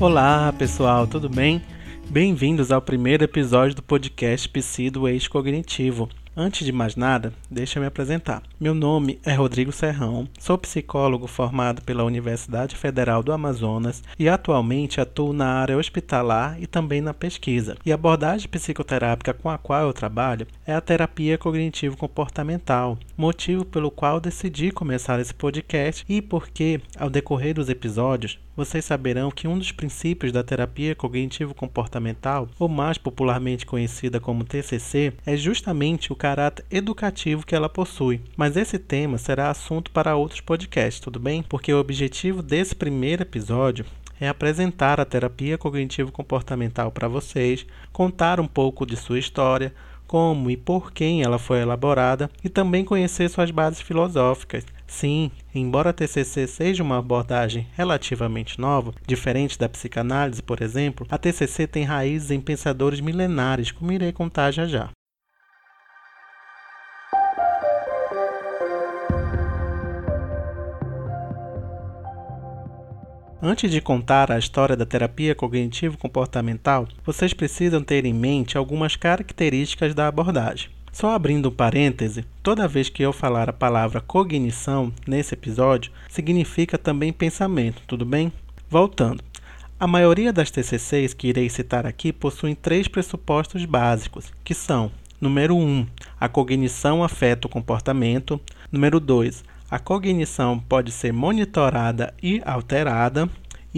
Olá, pessoal, tudo bem? Bem-vindos ao primeiro episódio do podcast Psi do Eixo Cognitivo. Antes de mais nada, deixa eu me apresentar. Meu nome é Rodrigo Serrão, sou psicólogo formado pela Universidade Federal do Amazonas e atualmente atuo na área hospitalar e também na pesquisa. E a abordagem psicoterápica com a qual eu trabalho é a terapia cognitivo-comportamental, motivo pelo qual decidi começar esse podcast e porque, ao decorrer dos episódios, vocês saberão que um dos princípios da terapia cognitivo-comportamental, ou mais popularmente conhecida como TCC, é justamente o caráter educativo que ela possui. Mas esse tema será assunto para outros podcasts, tudo bem? Porque o objetivo desse primeiro episódio é apresentar a terapia cognitivo-comportamental para vocês, contar um pouco de sua história, como e por quem ela foi elaborada e também conhecer suas bases filosóficas. Sim, embora a TCC seja uma abordagem relativamente nova, diferente da psicanálise, por exemplo, a TCC tem raízes em pensadores milenares, como irei contar já já. Antes de contar a história da terapia cognitivo-comportamental, vocês precisam ter em mente algumas características da abordagem. Só abrindo um parêntese, toda vez que eu falar a palavra cognição nesse episódio, significa também pensamento, tudo bem? Voltando. A maioria das TCCs que irei citar aqui possuem três pressupostos básicos, que são: número 1, um, a cognição afeta o comportamento, número 2, a cognição pode ser monitorada e alterada.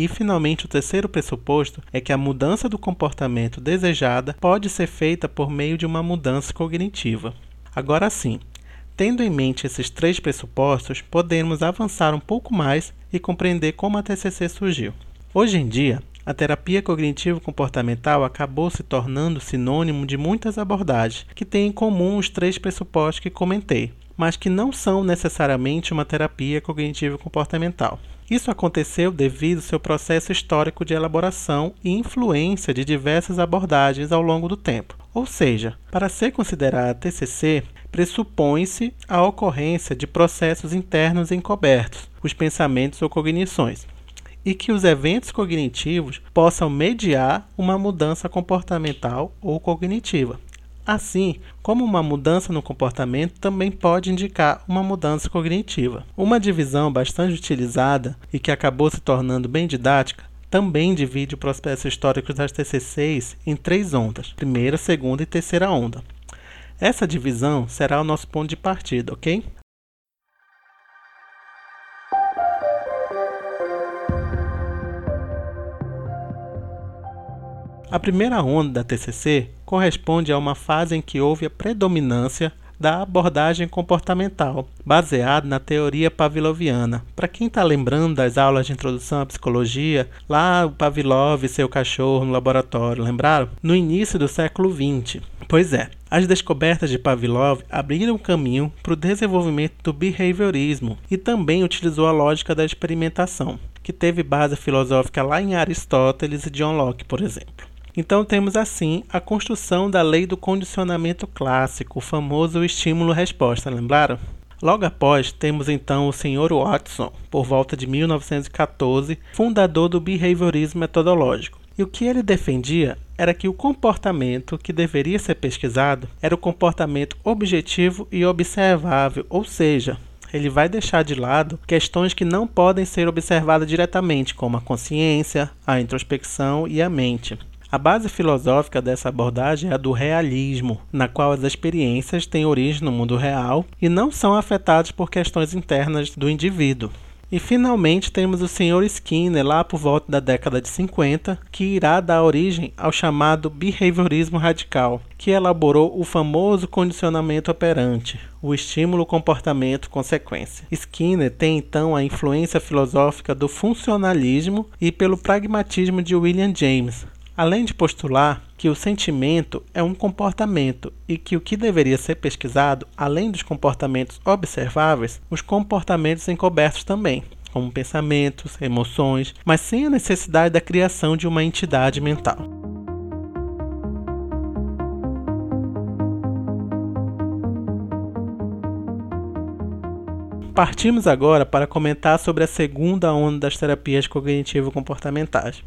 E, finalmente, o terceiro pressuposto é que a mudança do comportamento desejada pode ser feita por meio de uma mudança cognitiva. Agora sim, tendo em mente esses três pressupostos, podemos avançar um pouco mais e compreender como a TCC surgiu. Hoje em dia, a terapia cognitivo-comportamental acabou se tornando sinônimo de muitas abordagens que têm em comum os três pressupostos que comentei, mas que não são necessariamente uma terapia cognitivo-comportamental. Isso aconteceu devido ao seu processo histórico de elaboração e influência de diversas abordagens ao longo do tempo. Ou seja, para ser considerada TCC, pressupõe-se a ocorrência de processos internos encobertos, os pensamentos ou cognições, e que os eventos cognitivos possam mediar uma mudança comportamental ou cognitiva. Assim, como uma mudança no comportamento também pode indicar uma mudança cognitiva. Uma divisão bastante utilizada e que acabou se tornando bem didática também divide o processo histórico das TCCs em três ondas: primeira, segunda e terceira onda. Essa divisão será o nosso ponto de partida, ok? A primeira onda da TCC corresponde a uma fase em que houve a predominância da abordagem comportamental, baseada na teoria pavloviana. Para quem está lembrando das aulas de introdução à psicologia, lá o Pavlov e seu cachorro no laboratório, lembraram? No início do século XX. Pois é, as descobertas de Pavlov abriram caminho para o desenvolvimento do behaviorismo e também utilizou a lógica da experimentação, que teve base filosófica lá em Aristóteles e John Locke, por exemplo. Então temos assim a construção da lei do condicionamento clássico, o famoso estímulo-resposta, lembraram? Logo após, temos então o Sr. Watson, por volta de 1914, fundador do behaviorismo metodológico. E o que ele defendia era que o comportamento que deveria ser pesquisado era o comportamento objetivo e observável, ou seja, ele vai deixar de lado questões que não podem ser observadas diretamente, como a consciência, a introspecção e a mente. A base filosófica dessa abordagem é a do realismo, na qual as experiências têm origem no mundo real e não são afetadas por questões internas do indivíduo. E finalmente temos o Sr. Skinner lá por volta da década de 50, que irá dar origem ao chamado behaviorismo radical, que elaborou o famoso condicionamento operante, o estímulo, comportamento, consequência. Skinner tem então a influência filosófica do funcionalismo e pelo pragmatismo de William James, além de postular que o sentimento é um comportamento e que o que deveria ser pesquisado, além dos comportamentos observáveis, os comportamentos encobertos também, como pensamentos, emoções, mas sem a necessidade da criação de uma entidade mental. Partimos agora para comentar sobre a segunda onda das terapias cognitivo-comportamentais.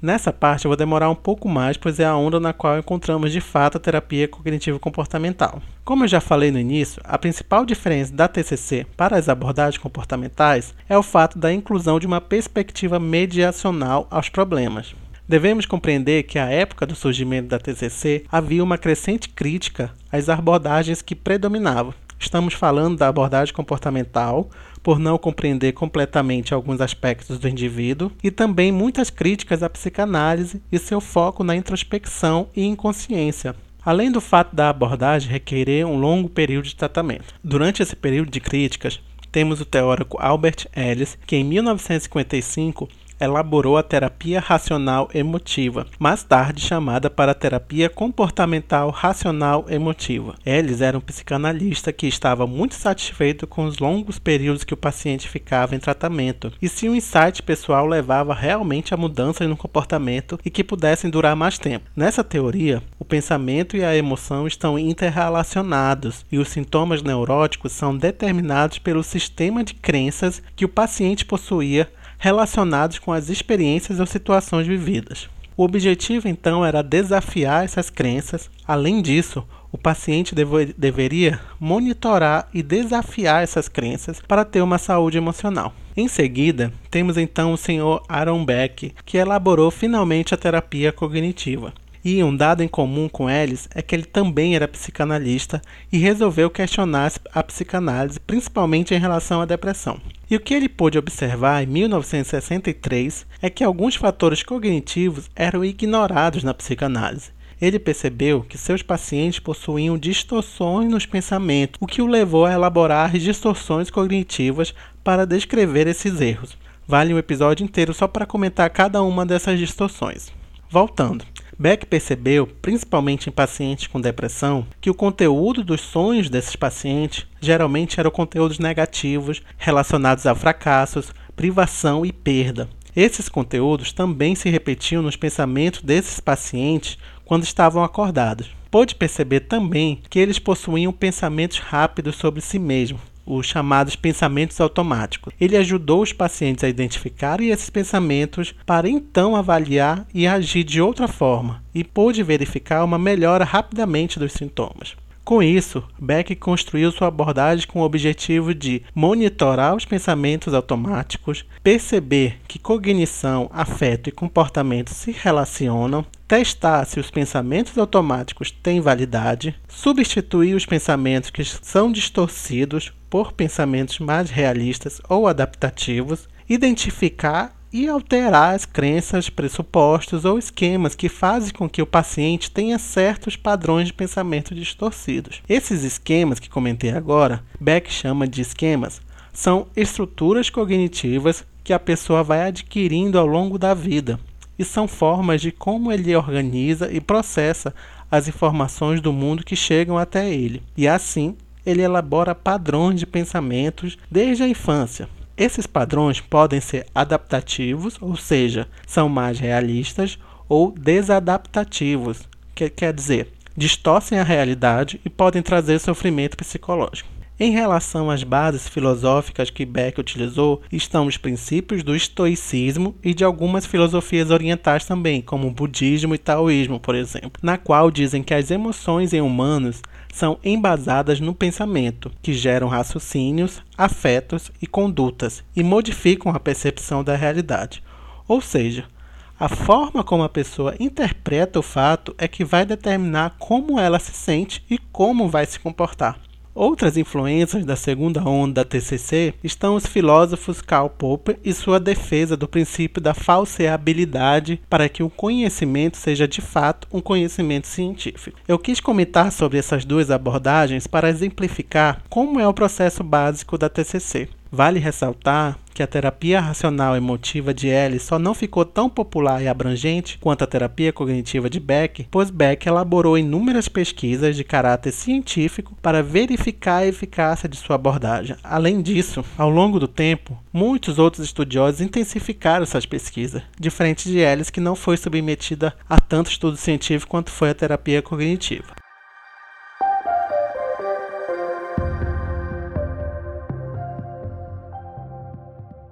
Nessa parte eu vou demorar um pouco mais, pois é a onda na qual encontramos de fato a terapia cognitivo comportamental. Como eu já falei no início, a principal diferença da TCC para as abordagens comportamentais é o fato da inclusão de uma perspectiva mediacional aos problemas. Devemos compreender que à época do surgimento da TCC havia uma crescente crítica às abordagens que predominavam. Estamos falando da abordagem comportamental, por não compreender completamente alguns aspectos do indivíduo, e também muitas críticas à psicanálise e seu foco na introspecção e inconsciência, além do fato da abordagem requerer um longo período de tratamento. Durante esse período de críticas, temos o teórico Albert Ellis, que em 1955 elaborou a terapia racional emotiva, mais tarde chamada para terapia comportamental racional emotiva. Ellis era um psicanalista que estava muito satisfeito com os longos períodos que o paciente ficava em tratamento e se o insight pessoal levava realmente a mudanças no comportamento e que pudessem durar mais tempo. Nessa teoria, o pensamento e a emoção estão interrelacionados e os sintomas neuróticos são determinados pelo sistema de crenças que o paciente possuía relacionados com as experiências ou situações vividas. O objetivo então era desafiar essas crenças. Além disso, o paciente deve, deveria monitorar e desafiar essas crenças para ter uma saúde emocional. Em seguida, temos então o Sr. Aaron Beck, que elaborou finalmente a terapia cognitiva. E um dado em comum com Ellis é que ele também era psicanalista e resolveu questionar a psicanálise, principalmente em relação à depressão. E o que ele pôde observar em 1963 é que alguns fatores cognitivos eram ignorados na psicanálise. Ele percebeu que seus pacientes possuíam distorções nos pensamentos, o que o levou a elaborar distorções cognitivas para descrever esses erros. Vale um episódio inteiro só para comentar cada uma dessas distorções. Voltando, Beck percebeu, principalmente em pacientes com depressão, que o conteúdo dos sonhos desses pacientes geralmente eram conteúdos negativos relacionados a fracassos, privação e perda. Esses conteúdos também se repetiam nos pensamentos desses pacientes quando estavam acordados. Pôde perceber também que eles possuíam pensamentos rápidos sobre si mesmos, os chamados pensamentos automáticos. Ele ajudou os pacientes a identificarem esses pensamentos para então avaliar e agir de outra forma, e pôde verificar uma melhora rapidamente dos sintomas. Com isso, Beck construiu sua abordagem com o objetivo de monitorar os pensamentos automáticos, perceber que cognição, afeto e comportamento se relacionam, testar se os pensamentos automáticos têm validade, substituir os pensamentos que são distorcidos por pensamentos mais realistas ou adaptativos, identificar e alterar as crenças, pressupostos ou esquemas que fazem com que o paciente tenha certos padrões de pensamento distorcidos. Esses esquemas que comentei agora, Beck chama de esquemas, são estruturas cognitivas que a pessoa vai adquirindo ao longo da vida e são formas de como ele organiza e processa as informações do mundo que chegam até ele. E assim, ele elabora padrões de pensamentos desde a infância, esses padrões podem ser adaptativos, ou seja, são mais realistas, ou desadaptativos, que quer dizer, distorcem a realidade e podem trazer sofrimento psicológico. Em relação às bases filosóficas que Beck utilizou, estão os princípios do estoicismo e de algumas filosofias orientais também, como o budismo e taoísmo, por exemplo, na qual dizem que as emoções em humanos são embasadas no pensamento, que geram raciocínios, afetos e condutas e modificam a percepção da realidade. Ou seja, a forma como a pessoa interpreta o fato é que vai determinar como ela se sente e como vai se comportar. Outras influências da segunda onda da TCC estão os filósofos Karl Popper e sua defesa do princípio da falseabilidade para que o conhecimento seja de fato um conhecimento científico. Eu quis comentar sobre essas duas abordagens para exemplificar como é o processo básico da TCC. Vale ressaltar que a terapia racional emotiva de Ellis só não ficou tão popular e abrangente quanto a terapia cognitiva de Beck, pois Beck elaborou inúmeras pesquisas de caráter científico para verificar a eficácia de sua abordagem. Além disso, ao longo do tempo, muitos outros estudiosos intensificaram essas pesquisas, diferente de Ellis que não foi submetida a tanto estudo científico quanto foi a terapia cognitiva.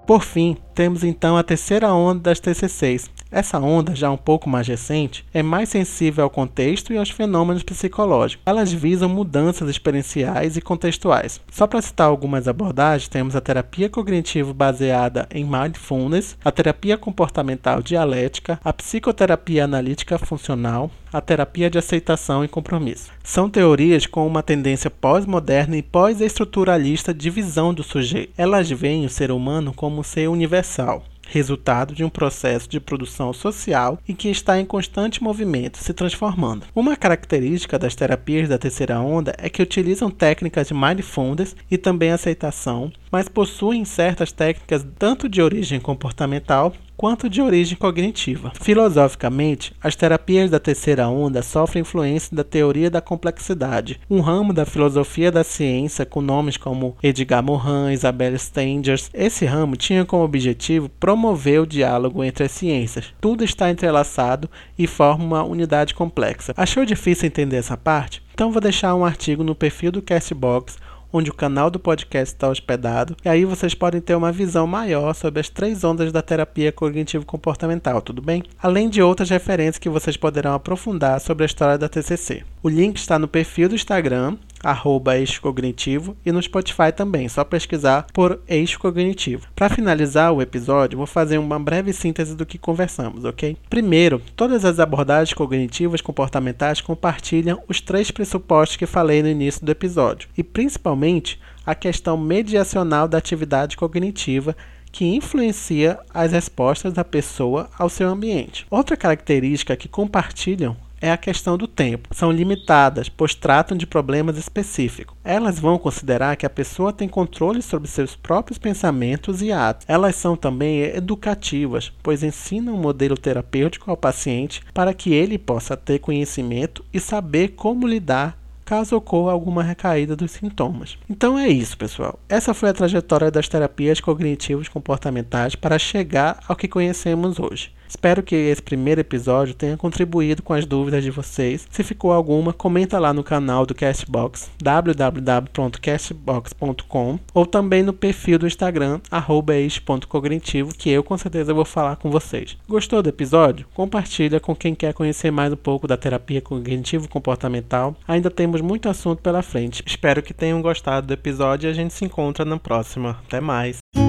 Por fim, temos então a terceira onda das TCCs, Essa onda, já um pouco mais recente, é mais sensível ao contexto e aos fenômenos psicológicos. Elas visam mudanças experienciais e contextuais. Só para citar algumas abordagens, temos a terapia cognitivo baseada em mindfulness, a terapia comportamental dialética, a psicoterapia analítica funcional, a terapia de aceitação e compromisso. São teorias com uma tendência pós-moderna e pós-estruturalista de visão do sujeito. Elas veem o ser humano como um ser universal, resultado de um processo de produção social e que está em constante movimento, se transformando. Uma característica das terapias da terceira onda é que utilizam técnicas de mindfulness e também aceitação, mas possuem certas técnicas tanto de origem comportamental quanto de origem cognitiva. Filosoficamente, as terapias da terceira onda sofrem influência da teoria da complexidade, um ramo da filosofia da ciência com nomes como Edgar Morin, Isabel Stengers. Esse ramo tinha como objetivo promover o diálogo entre as ciências. Tudo está entrelaçado e forma uma unidade complexa. Achou difícil entender essa parte? Então vou deixar um artigo no perfil do Castbox onde o canal do podcast está hospedado, e aí vocês podem ter uma visão maior sobre as três ondas da terapia cognitivo-comportamental, tudo bem? Além de outras referências que vocês poderão aprofundar sobre a história da TCC. O link está no perfil do Instagram, arroba eixo cognitivo, e no Spotify também, só pesquisar por eixo cognitivo. Para finalizar o episódio, vou fazer uma breve síntese do que conversamos, ok? Primeiro, todas as abordagens cognitivas comportamentais compartilham os três pressupostos que falei no início do episódio, e principalmente a questão mediacional da atividade cognitiva que influencia as respostas da pessoa ao seu ambiente. Outra característica que compartilham é a questão do tempo. São limitadas, pois tratam de problemas específicos. Elas vão considerar que a pessoa tem controle sobre seus próprios pensamentos e atos. Elas são também educativas, pois ensinam um modelo terapêutico ao paciente para que ele possa ter conhecimento e saber como lidar caso ocorra alguma recaída dos sintomas. Então é isso, pessoal. Essa foi a trajetória das terapias cognitivas comportamentais para chegar ao que conhecemos hoje. Espero que esse primeiro episódio tenha contribuído com as dúvidas de vocês. Se ficou alguma, comenta lá no canal do Castbox, www.castbox.com ou também no perfil do Instagram, @eix.cognitivo, que eu com certeza vou falar com vocês. Gostou do episódio? Compartilha com quem quer conhecer mais um pouco da terapia cognitivo-comportamental. Ainda temos muito assunto pela frente. Espero que tenham gostado do episódio e a gente se encontra na próxima. Até mais!